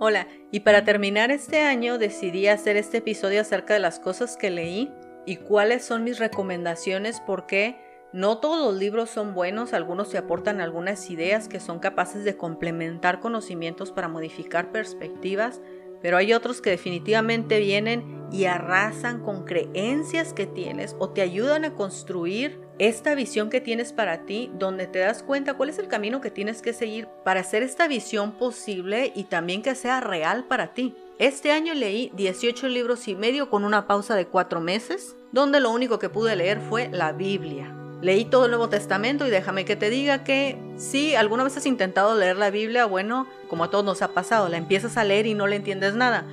Hola, y para terminar este año decidí hacer este episodio acerca de las cosas que leí y cuáles son mis recomendaciones porque no todos los libros son buenos, algunos te aportan algunas ideas que son capaces de complementar conocimientos para modificar perspectivas, pero hay otros que definitivamente vienen y arrasan con creencias que tienes o te ayudan a construir esta visión que tienes para ti, donde te das cuenta cuál es el camino que tienes que seguir para hacer esta visión posible y también que sea real para ti. Este año leí 18 libros y medio con una pausa de 4 meses, donde lo único que pude leer fue la Biblia. Leí todo el Nuevo Testamento y déjame que te diga que si alguna vez has intentado leer la Biblia, bueno, como a todos nos ha pasado, la empiezas a leer y no le entiendes nada.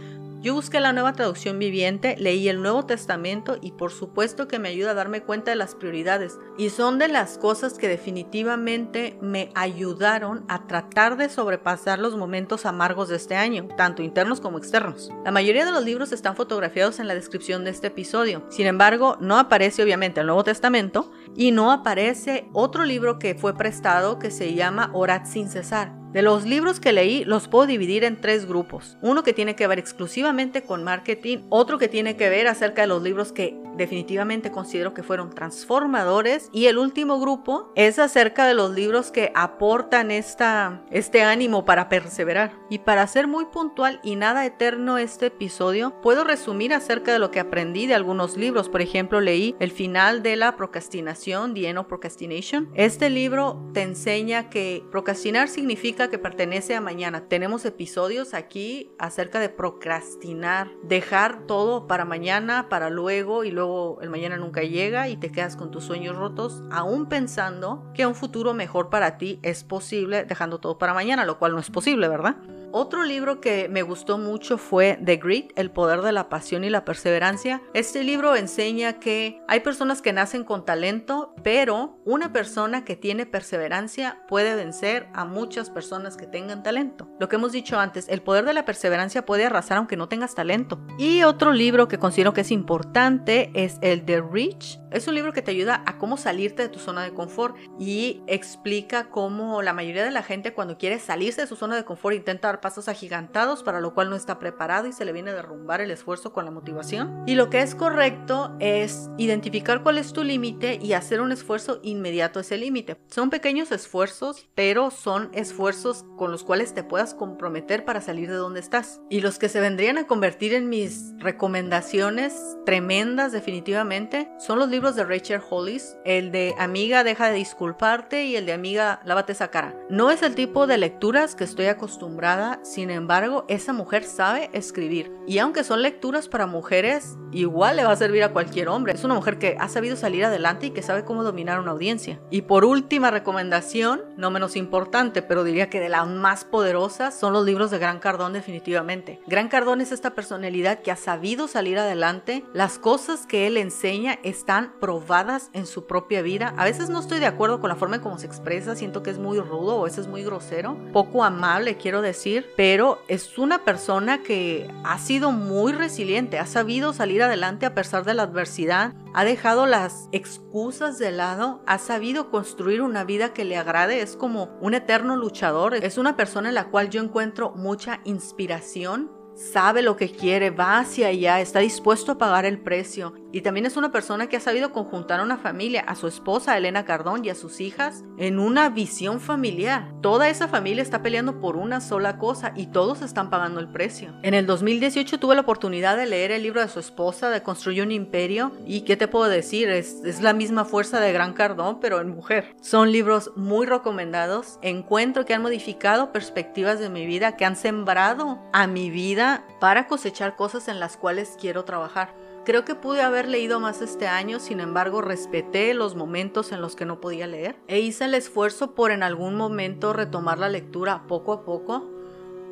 Yo busqué la nueva traducción viviente, leí el Nuevo Testamento y por supuesto que me ayuda a darme cuenta de las prioridades. Y son de las cosas que definitivamente me ayudaron a tratar de sobrepasar los momentos amargos de este año, tanto internos como externos. La mayoría de los libros están fotografiados en la descripción de este episodio. Sin embargo, no aparece obviamente el Nuevo Testamento y no aparece otro libro que fue prestado que se llama Orad sin cesar. De los libros que leí los puedo dividir en tres grupos. Uno que tiene que ver exclusivamente con marketing, otro que tiene que ver acerca de los libros que definitivamente considero que fueron transformadores y el último grupo es acerca de los libros que aportan esta, este ánimo para perseverar. Y para ser muy puntual y nada eterno este episodio, puedo resumir acerca de lo que aprendí de algunos libros. Por ejemplo, leí El final de la procrastinación, End of Procrastination. Este libro te enseña que procrastinar significa que pertenece a mañana. Tenemos episodios aquí acerca de procrastinar, dejar todo para mañana, para luego y luego el mañana nunca llega y te quedas con tus sueños rotos, aún pensando que un futuro mejor para ti es posible dejando todo para mañana, lo cual no es posible, ¿verdad? Otro libro que me gustó mucho fue The Grit, El poder de la pasión y la perseverancia. Este libro enseña que hay personas que nacen con talento, pero una persona que tiene perseverancia puede vencer a muchas personas que tengan talento. Lo que hemos dicho antes, el poder de la perseverancia puede arrasar aunque no tengas talento. Y otro libro que considero que es importante es el The Rich. Es un libro que te ayuda a cómo salirte de tu zona de confort y explica cómo la mayoría de la gente cuando quiere salirse de su zona de confort intenta dar pasos agigantados, para lo cual no está preparado y se le viene a derrumbar el esfuerzo con la motivación. Y lo que es correcto es identificar cuál es tu límite y hacer un esfuerzo inmediato a ese límite. Son pequeños esfuerzos, pero son esfuerzos con los cuales te puedas comprometer para salir de donde estás. Y los que se vendrían a convertir en mis recomendaciones tremendas definitivamente son los libros de Rachel Hollis, el de Amiga deja de disculparte y el de Amiga lávate esa cara. No es el tipo de lecturas que estoy acostumbrada sin embargo, esa mujer sabe escribir. Y aunque son lecturas para mujeres, igual le va a servir a cualquier hombre. Es una mujer que ha sabido salir adelante y que sabe cómo dominar una audiencia. Y por última recomendación, no menos importante, pero diría que de las más poderosas, son los libros de Gran Cardón definitivamente. Gran Cardón es esta personalidad que ha sabido salir adelante. Las cosas que él enseña están probadas en su propia vida. A veces no estoy de acuerdo con la forma en cómo se expresa, siento que es muy rudo o a veces muy grosero, poco amable, quiero decir pero es una persona que ha sido muy resiliente, ha sabido salir adelante a pesar de la adversidad, ha dejado las excusas de lado, ha sabido construir una vida que le agrade, es como un eterno luchador, es una persona en la cual yo encuentro mucha inspiración sabe lo que quiere, va hacia allá, está dispuesto a pagar el precio. Y también es una persona que ha sabido conjuntar a una familia, a su esposa Elena Cardón y a sus hijas, en una visión familiar. Toda esa familia está peleando por una sola cosa y todos están pagando el precio. En el 2018 tuve la oportunidad de leer el libro de su esposa, de Construir un Imperio, y ¿qué te puedo decir? Es, es la misma fuerza de Gran Cardón, pero en mujer. Son libros muy recomendados. Encuentro que han modificado perspectivas de mi vida, que han sembrado a mi vida para cosechar cosas en las cuales quiero trabajar. Creo que pude haber leído más este año, sin embargo respeté los momentos en los que no podía leer e hice el esfuerzo por en algún momento retomar la lectura poco a poco.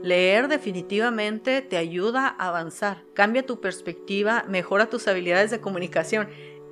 Leer definitivamente te ayuda a avanzar, cambia tu perspectiva, mejora tus habilidades de comunicación,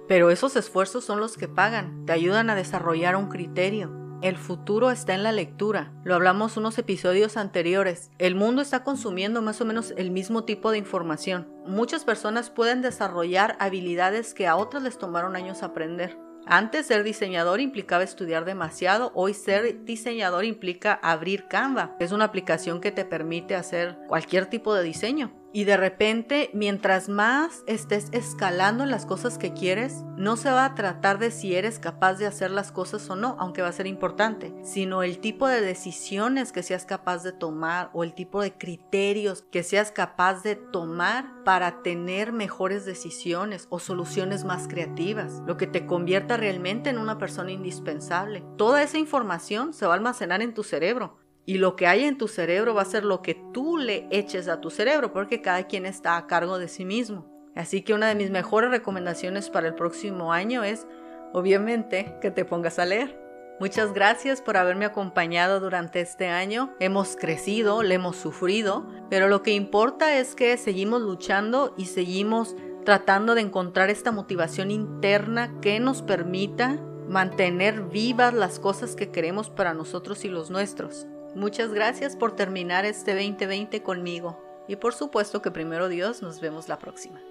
pero esos esfuerzos son los que pagan, te ayudan a desarrollar un criterio. El futuro está en la lectura. Lo hablamos unos episodios anteriores. El mundo está consumiendo más o menos el mismo tipo de información. Muchas personas pueden desarrollar habilidades que a otras les tomaron años aprender. Antes ser diseñador implicaba estudiar demasiado, hoy ser diseñador implica abrir Canva. Es una aplicación que te permite hacer cualquier tipo de diseño. Y de repente, mientras más estés escalando las cosas que quieres, no se va a tratar de si eres capaz de hacer las cosas o no, aunque va a ser importante, sino el tipo de decisiones que seas capaz de tomar o el tipo de criterios que seas capaz de tomar para tener mejores decisiones o soluciones más creativas, lo que te convierta realmente en una persona indispensable. Toda esa información se va a almacenar en tu cerebro y lo que hay en tu cerebro va a ser lo que tú le eches a tu cerebro, porque cada quien está a cargo de sí mismo. Así que una de mis mejores recomendaciones para el próximo año es, obviamente, que te pongas a leer. Muchas gracias por haberme acompañado durante este año. Hemos crecido, le hemos sufrido, pero lo que importa es que seguimos luchando y seguimos tratando de encontrar esta motivación interna que nos permita mantener vivas las cosas que queremos para nosotros y los nuestros. Muchas gracias por terminar este 2020 conmigo. Y por supuesto que primero Dios nos vemos la próxima.